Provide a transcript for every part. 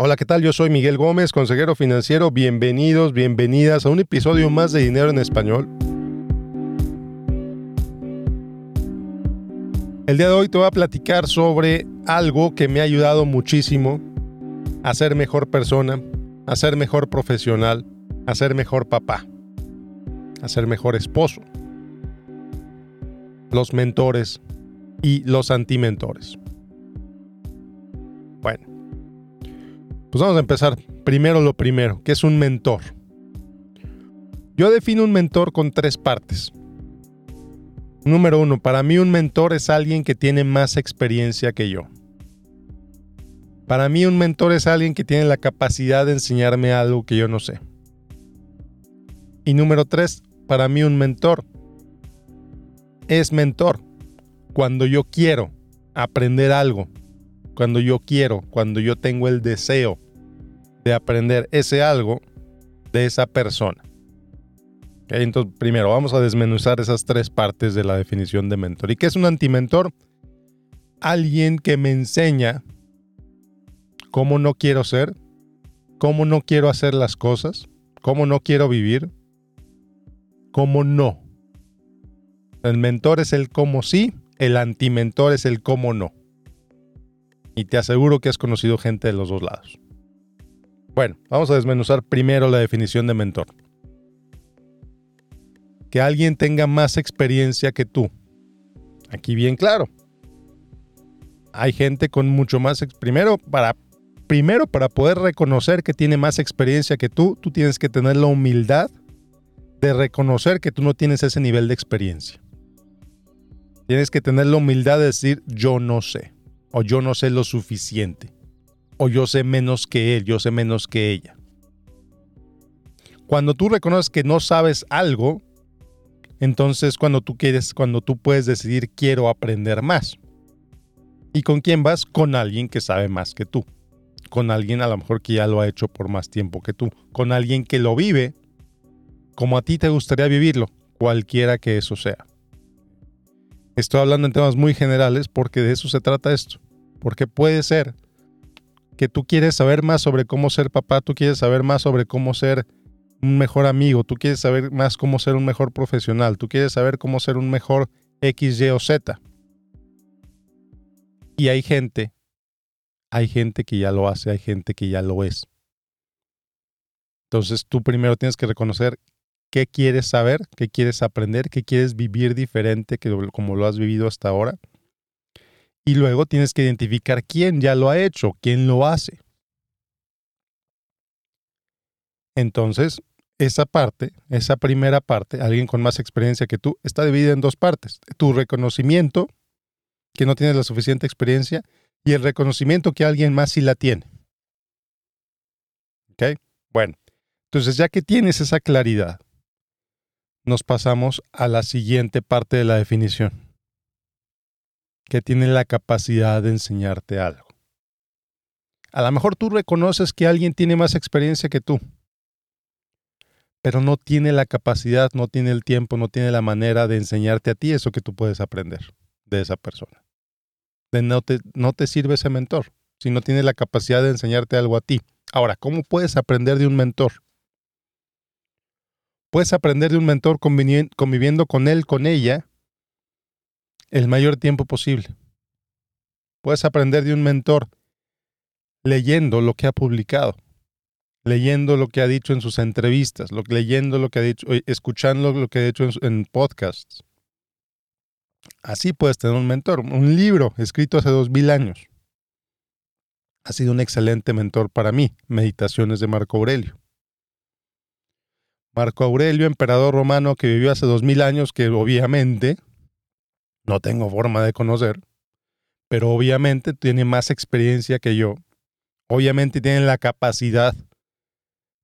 Hola, ¿qué tal? Yo soy Miguel Gómez, consejero financiero. Bienvenidos, bienvenidas a un episodio más de Dinero en Español. El día de hoy te voy a platicar sobre algo que me ha ayudado muchísimo a ser mejor persona, a ser mejor profesional, a ser mejor papá, a ser mejor esposo. Los mentores y los antimentores. Bueno, pues vamos a empezar primero lo primero, que es un mentor. Yo defino un mentor con tres partes. Número uno, para mí un mentor es alguien que tiene más experiencia que yo. Para mí un mentor es alguien que tiene la capacidad de enseñarme algo que yo no sé. Y número tres, para mí un mentor es mentor cuando yo quiero aprender algo cuando yo quiero, cuando yo tengo el deseo de aprender ese algo de esa persona. Entonces, primero vamos a desmenuzar esas tres partes de la definición de mentor. ¿Y qué es un antimentor? Alguien que me enseña cómo no quiero ser, cómo no quiero hacer las cosas, cómo no quiero vivir, cómo no. El mentor es el cómo sí, el antimentor es el cómo no. Y te aseguro que has conocido gente de los dos lados. Bueno, vamos a desmenuzar primero la definición de mentor. Que alguien tenga más experiencia que tú. Aquí bien claro. Hay gente con mucho más... Primero para, primero, para poder reconocer que tiene más experiencia que tú, tú tienes que tener la humildad de reconocer que tú no tienes ese nivel de experiencia. Tienes que tener la humildad de decir yo no sé o yo no sé lo suficiente, o yo sé menos que él, yo sé menos que ella. Cuando tú reconoces que no sabes algo, entonces cuando tú quieres, cuando tú puedes decidir quiero aprender más. ¿Y con quién vas? Con alguien que sabe más que tú. Con alguien a lo mejor que ya lo ha hecho por más tiempo que tú. Con alguien que lo vive como a ti te gustaría vivirlo, cualquiera que eso sea. Estoy hablando en temas muy generales porque de eso se trata esto. Porque puede ser que tú quieres saber más sobre cómo ser papá, tú quieres saber más sobre cómo ser un mejor amigo, tú quieres saber más cómo ser un mejor profesional, tú quieres saber cómo ser un mejor X, Y o Z. Y hay gente, hay gente que ya lo hace, hay gente que ya lo es. Entonces tú primero tienes que reconocer qué quieres saber, qué quieres aprender, qué quieres vivir diferente que como lo has vivido hasta ahora. Y luego tienes que identificar quién ya lo ha hecho, quién lo hace. Entonces, esa parte, esa primera parte, alguien con más experiencia que tú, está dividida en dos partes. Tu reconocimiento, que no tienes la suficiente experiencia, y el reconocimiento que alguien más sí la tiene. ¿Ok? Bueno, entonces ya que tienes esa claridad, nos pasamos a la siguiente parte de la definición, que tiene la capacidad de enseñarte algo. A lo mejor tú reconoces que alguien tiene más experiencia que tú, pero no tiene la capacidad, no tiene el tiempo, no tiene la manera de enseñarte a ti eso que tú puedes aprender de esa persona. No, te, no te sirve ese mentor si no tiene la capacidad de enseñarte algo a ti. Ahora, ¿cómo puedes aprender de un mentor? Puedes aprender de un mentor conviviendo con él, con ella, el mayor tiempo posible. Puedes aprender de un mentor leyendo lo que ha publicado, leyendo lo que ha dicho en sus entrevistas, leyendo lo que ha dicho, escuchando lo que ha dicho en, en podcasts. Así puedes tener un mentor. Un libro escrito hace dos mil años. Ha sido un excelente mentor para mí. Meditaciones de Marco Aurelio. Marco Aurelio, emperador romano que vivió hace dos mil años, que obviamente no tengo forma de conocer, pero obviamente tiene más experiencia que yo. Obviamente tiene la capacidad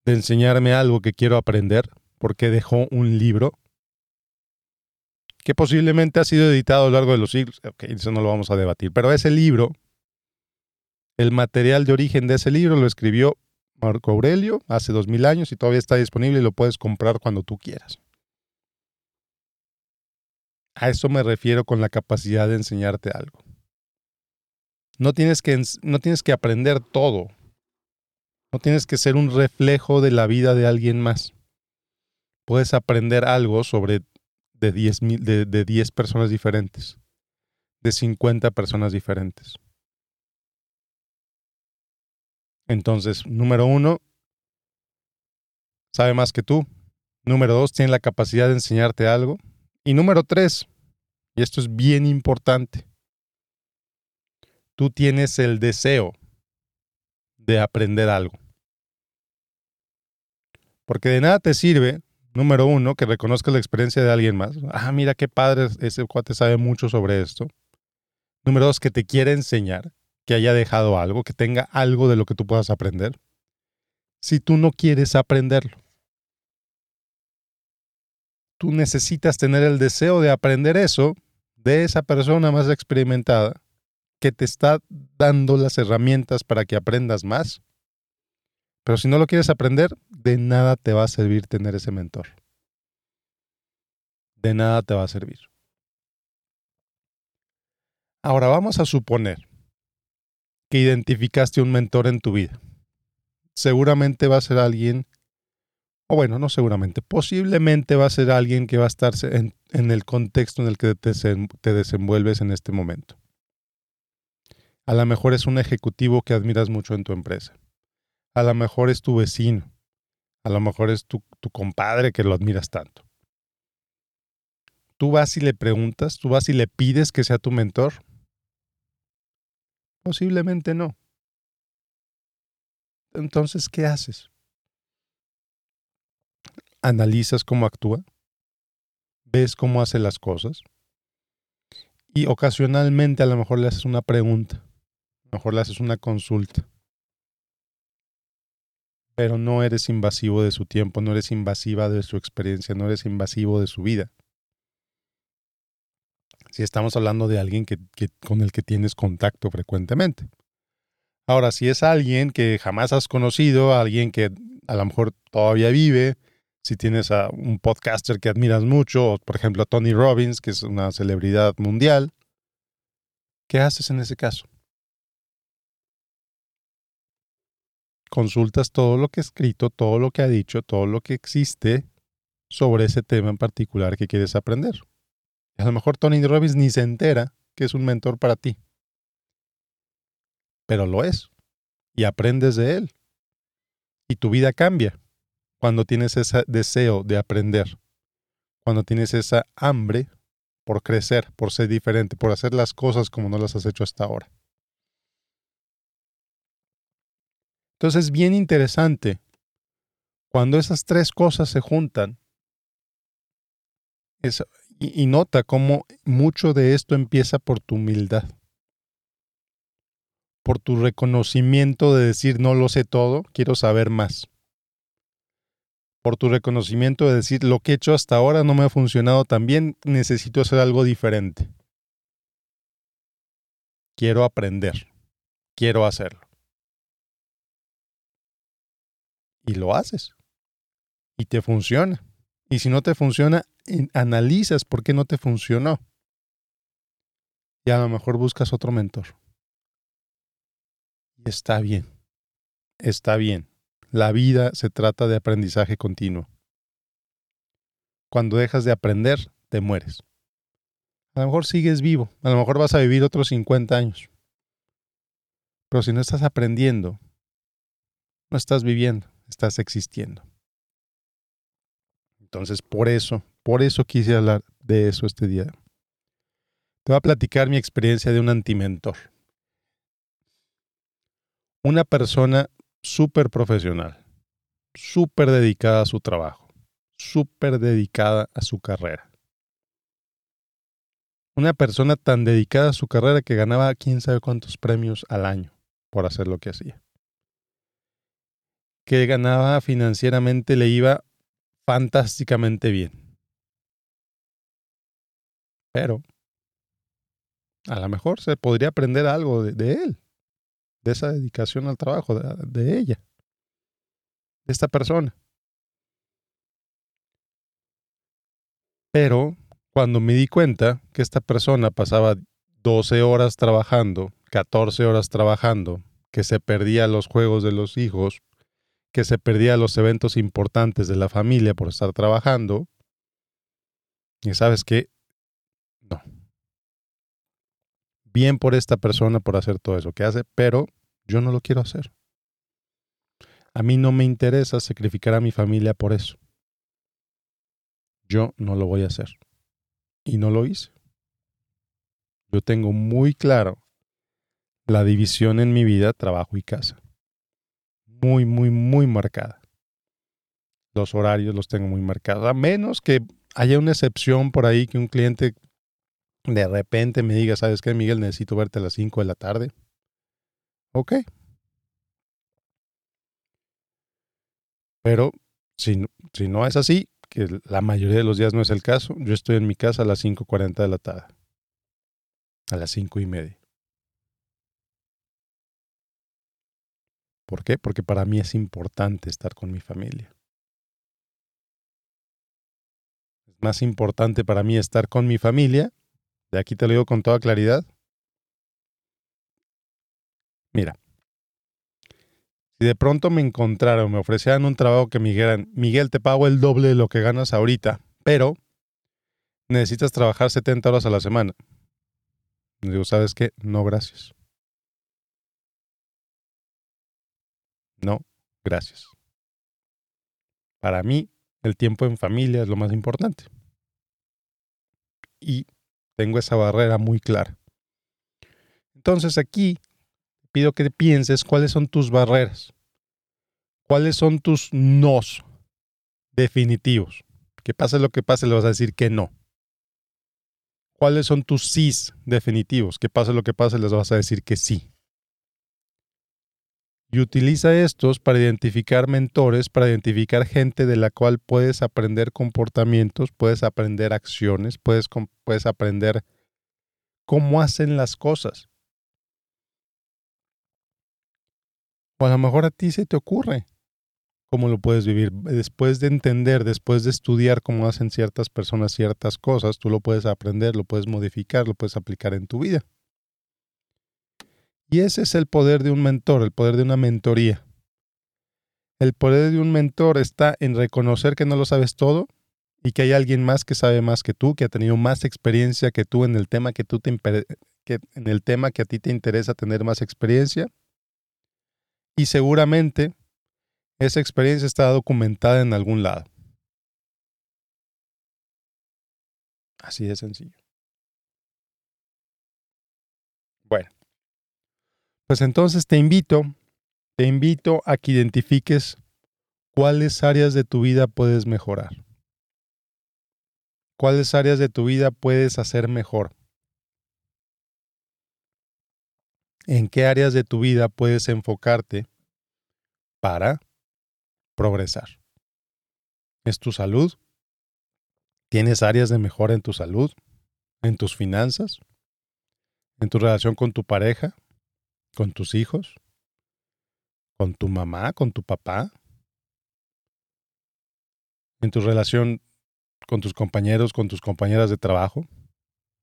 de enseñarme algo que quiero aprender, porque dejó un libro que posiblemente ha sido editado a lo largo de los siglos. Ok, eso no lo vamos a debatir, pero ese libro, el material de origen de ese libro lo escribió Marco Aurelio hace dos mil años y todavía está disponible y lo puedes comprar cuando tú quieras. A eso me refiero con la capacidad de enseñarte algo. No tienes que, no tienes que aprender todo. No tienes que ser un reflejo de la vida de alguien más. Puedes aprender algo sobre de 10, de, de 10 personas diferentes, de 50 personas diferentes. Entonces, número uno, sabe más que tú. Número dos, tiene la capacidad de enseñarte algo. Y número tres, y esto es bien importante, tú tienes el deseo de aprender algo. Porque de nada te sirve, número uno, que reconozcas la experiencia de alguien más. Ah, mira qué padre, ese cuate sabe mucho sobre esto. Número dos, que te quiere enseñar, que haya dejado algo, que tenga algo de lo que tú puedas aprender. Si tú no quieres aprenderlo, tú necesitas tener el deseo de aprender eso de esa persona más experimentada que te está dando las herramientas para que aprendas más. Pero si no lo quieres aprender, de nada te va a servir tener ese mentor. De nada te va a servir. Ahora vamos a suponer que identificaste un mentor en tu vida. Seguramente va a ser alguien, o bueno, no seguramente, posiblemente va a ser alguien que va a estar en, el contexto en el que te desenvuelves en este momento. A lo mejor es un ejecutivo que admiras mucho en tu empresa. A lo mejor es tu vecino. A lo mejor es tu, compadre que lo admiras tanto. Tú vas y le preguntas, tú vas y le pides que sea tu mentor. Posiblemente no. Entonces, ¿qué haces? ¿Analizas cómo actúa? ¿Ves cómo hace las cosas? Y ocasionalmente a lo mejor le haces una pregunta mejor le haces una consulta. Pero no eres invasivo de su tiempo, no eres invasiva de su experiencia, no eres invasivo de su vida. Si estamos hablando de alguien que, con el que tienes contacto frecuentemente. Ahora, si es alguien que jamás has conocido, alguien que a lo mejor todavía vive, si tienes a un podcaster que admiras mucho, por ejemplo a Tony Robbins, que es una celebridad mundial, ¿qué haces en ese caso? consultas todo lo que ha escrito, todo lo que ha dicho, todo lo que existe sobre ese tema en particular que quieres aprender. a lo mejor Tony Robbins ni se entera que es un mentor para ti. Pero lo es. Y aprendes de él. Y tu vida cambia cuando tienes ese deseo de aprender. Cuando tienes esa hambre por crecer, por ser diferente, por hacer las cosas como no las has hecho hasta ahora. Entonces es bien interesante cuando esas tres cosas se juntan y, y nota cómo mucho de esto empieza por tu humildad, por tu reconocimiento de decir no lo sé todo, quiero saber más por tu reconocimiento de decir lo que he hecho hasta ahora no me ha funcionado tan bien, necesito hacer algo diferente. Quiero aprender, quiero hacerlo. y lo haces. Y te funciona. Y si no te funciona, analizas por qué no te funcionó. Y a lo mejor buscas otro mentor. Y está bien. Está bien. La vida se trata de aprendizaje continuo. Cuando dejas de aprender, te mueres. A lo mejor sigues vivo, a lo mejor vas a vivir otros 50 años. Pero si no estás aprendiendo, no estás viviendo estás existiendo. Entonces, por eso, por eso quise hablar de eso este día. Te voy a platicar mi experiencia de un antimentor. Una persona súper profesional, súper dedicada a su trabajo, súper dedicada a su carrera. Una persona tan dedicada a su carrera que ganaba quién sabe cuántos premios al año por hacer lo que hacía que ganaba financieramente le iba fantásticamente bien. Pero a lo mejor se podría aprender algo de, él, de esa dedicación al trabajo, de, ella, de esta persona. Pero cuando me di cuenta que esta persona pasaba 12 horas trabajando, 14 horas trabajando, que se perdía los juegos de los hijos que se perdía los eventos importantes de la familia por estar trabajando. Y sabes qué, no. Bien por esta persona por hacer todo eso que hace, pero yo no lo quiero hacer. A mí no me interesa sacrificar a mi familia por eso. Yo no lo voy a hacer. Y no lo hice. Yo tengo muy claro la división en mi vida, trabajo y casa. Muy, muy, muy marcada. Los horarios los tengo muy marcados. A menos que haya una excepción por ahí que un cliente de repente me diga, ¿sabes qué, Miguel? Necesito verte a las 5 de la tarde. Ok. Pero si, no es así, que la mayoría de los días no es el caso, yo estoy en mi casa a las 5.40 de la tarde a las cinco y media. ¿Por qué? Porque para mí es importante estar con mi familia. Es más importante para mí estar con mi familia. De aquí te lo digo con toda claridad. Mira, si de pronto me encontraron, me ofrecieran un trabajo que me dijeran, Miguel, te pago el doble de lo que ganas ahorita, pero necesitas trabajar 70 horas a la semana. Digo, ¿sabes qué? No, gracias. No, gracias. Para mí, el tiempo en familia es lo más importante. Y tengo esa barrera muy clara. Entonces aquí pido que pienses cuáles son tus barreras. ¿Cuáles son tus nos definitivos? Que pase lo que pase, le vas a decir que no. ¿Cuáles son tus sís definitivos? Que pase lo que pase, les vas a decir que sí. Y utiliza estos para identificar mentores, para identificar gente de la cual puedes aprender comportamientos, puedes aprender acciones, puedes, puedes aprender cómo hacen las cosas. O a lo mejor a ti se te ocurre cómo lo puedes vivir. Después de entender, después de estudiar cómo hacen ciertas personas ciertas cosas, tú lo puedes aprender, lo puedes modificar, lo puedes aplicar en tu vida. Y ese es el poder de un mentor, el poder de una mentoría. El poder de un mentor está en reconocer que no lo sabes todo y que hay alguien más que sabe más que tú, que ha tenido más experiencia que tú en el tema que tú te en el tema que a ti te interesa tener más experiencia. Y seguramente esa experiencia está documentada en algún lado. Así de sencillo. Bueno, pues entonces te invito, te invito a que identifiques cuáles áreas de tu vida puedes mejorar. ¿Cuáles áreas de tu vida puedes hacer mejor? ¿En qué áreas de tu vida puedes enfocarte para progresar. Es tu salud. ¿Tienes áreas de mejora en tu salud? ¿En tus finanzas? ¿En tu relación con tu pareja? ¿Con tus hijos? ¿Con tu mamá? ¿Con tu papá? ¿En tu relación con tus compañeros, con tus compañeras de trabajo?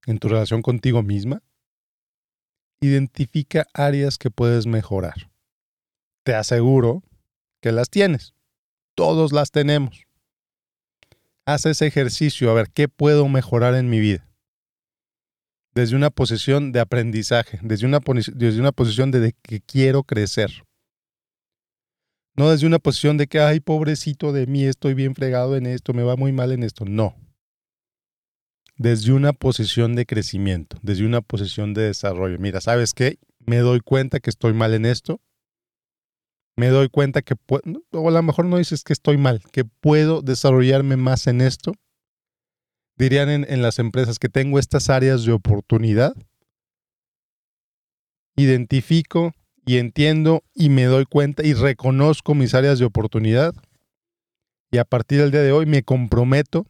¿En tu relación contigo misma? Identifica áreas que puedes mejorar. Te aseguro que las tienes. Todos las tenemos. Haz ese ejercicio, a ver qué puedo mejorar en mi vida. Desde una posición de aprendizaje, desde una, desde una posición de, que quiero crecer. No desde una posición de que, ay, pobrecito de mí, estoy bien fregado en esto, me va muy mal en esto. No. Desde una posición de crecimiento, desde una posición de desarrollo. Mira, ¿sabes qué? Me doy cuenta que estoy mal en esto me doy cuenta que, o a lo mejor no dices que estoy mal, que puedo desarrollarme más en esto. Dirían en, en las empresas que tengo estas áreas de oportunidad. Identifico y entiendo y me doy cuenta y reconozco mis áreas de oportunidad. Y a partir del día de hoy me comprometo,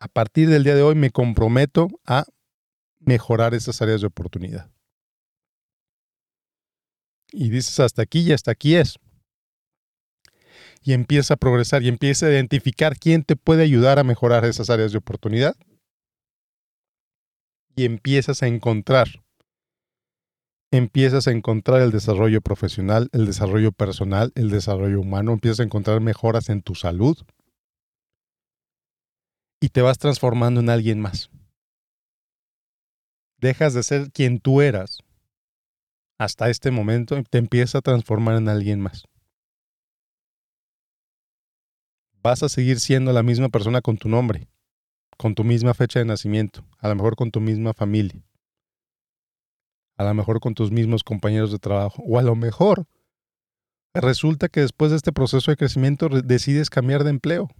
a partir del día de hoy me comprometo a mejorar esas áreas de oportunidad y dices hasta aquí y hasta aquí es. Y empieza a progresar y empieza a identificar quién te puede ayudar a mejorar esas áreas de oportunidad. Y empiezas a encontrar empiezas a encontrar el desarrollo profesional, el desarrollo personal, el desarrollo humano, empiezas a encontrar mejoras en tu salud y te vas transformando en alguien más. Dejas de ser quien tú eras hasta este momento y te empiezas a transformar en alguien más. Vas a seguir siendo la misma persona con tu nombre, con tu misma fecha de nacimiento, a lo mejor con tu misma familia a lo mejor con tus mismos compañeros de trabajo, o a lo mejor resulta que después de este proceso de crecimiento decides cambiar de empleo.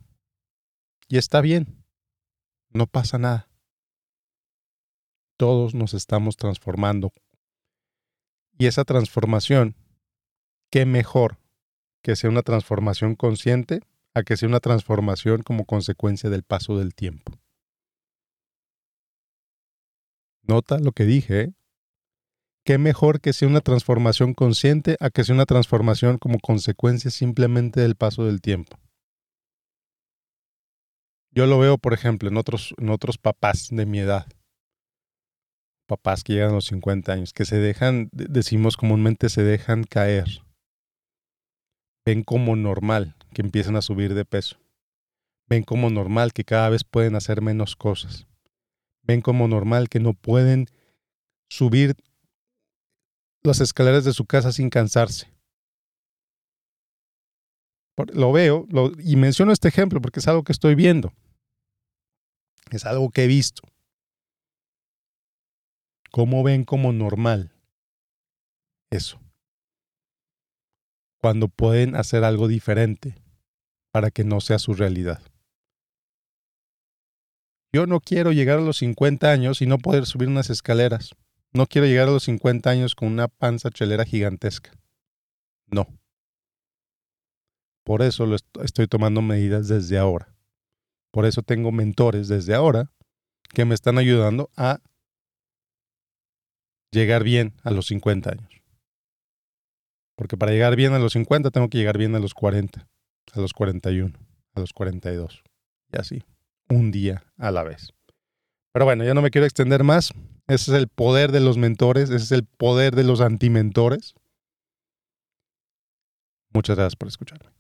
Y está bien, no pasa nada. Todos nos estamos transformando. Y esa transformación, qué mejor que sea una transformación consciente a que sea una transformación como consecuencia del paso del tiempo. Nota lo que dije, ¿eh? qué mejor que sea una transformación consciente a que sea una transformación como consecuencia simplemente del paso del tiempo. Yo lo veo, por ejemplo, en otros, en otros papás de mi edad, papás que llegan a los 50 años, que se dejan, decimos comúnmente, se dejan caer. Ven como normal que empiezan a subir de peso. Ven como normal que cada vez pueden hacer menos cosas. Ven como normal que no pueden subir las escaleras de su casa sin cansarse. Lo veo y menciono este ejemplo porque es algo que estoy viendo. Es algo que he visto. ¿Cómo ven como normal eso? Cuando pueden hacer algo diferente para que no sea su realidad. Yo no quiero llegar a los 50 años y no poder subir unas escaleras. No quiero llegar a los 50 años con una panza chelera gigantesca. No. Por eso lo estoy tomando medidas desde ahora. Por eso tengo mentores desde ahora que me están ayudando a llegar bien a los 50 años. Porque para llegar bien a los 50 tengo que llegar bien a los 40, a los 41, a los 42. Y así, un día a la vez. Pero bueno, ya no me quiero extender más. Ese es el poder de los mentores, ese es el poder de los antimentores. Muchas gracias por escucharme.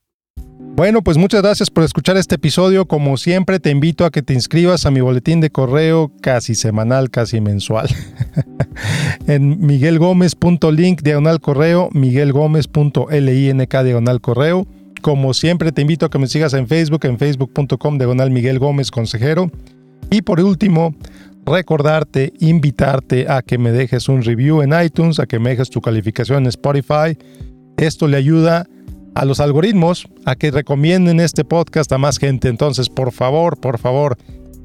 Bueno, pues muchas gracias por escuchar este episodio. Como siempre, te invito a que te inscribas a mi boletín de correo casi semanal, casi mensual. en miguelgomez.link diagonal correo, miguelgomez.link diagonal correo. Como siempre, te invito a que me sigas en Facebook, en facebook.com diagonal Miguel Gómez Consejero. Y por último, recordarte, invitarte a que me dejes un review en iTunes, a que me dejes tu calificación en Spotify. Esto le ayuda a los algoritmos a que recomienden este podcast a más gente. Entonces, por favor, por favor,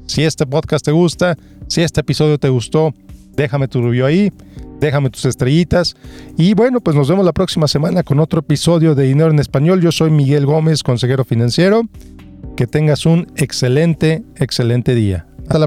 si este podcast te gusta, si este episodio te gustó, déjame tu review ahí, déjame tus estrellitas. Y bueno, pues nos vemos la próxima semana con otro episodio de Dinero en Español. Yo soy Miguel Gómez, consejero financiero. Que tengas un excelente, excelente día.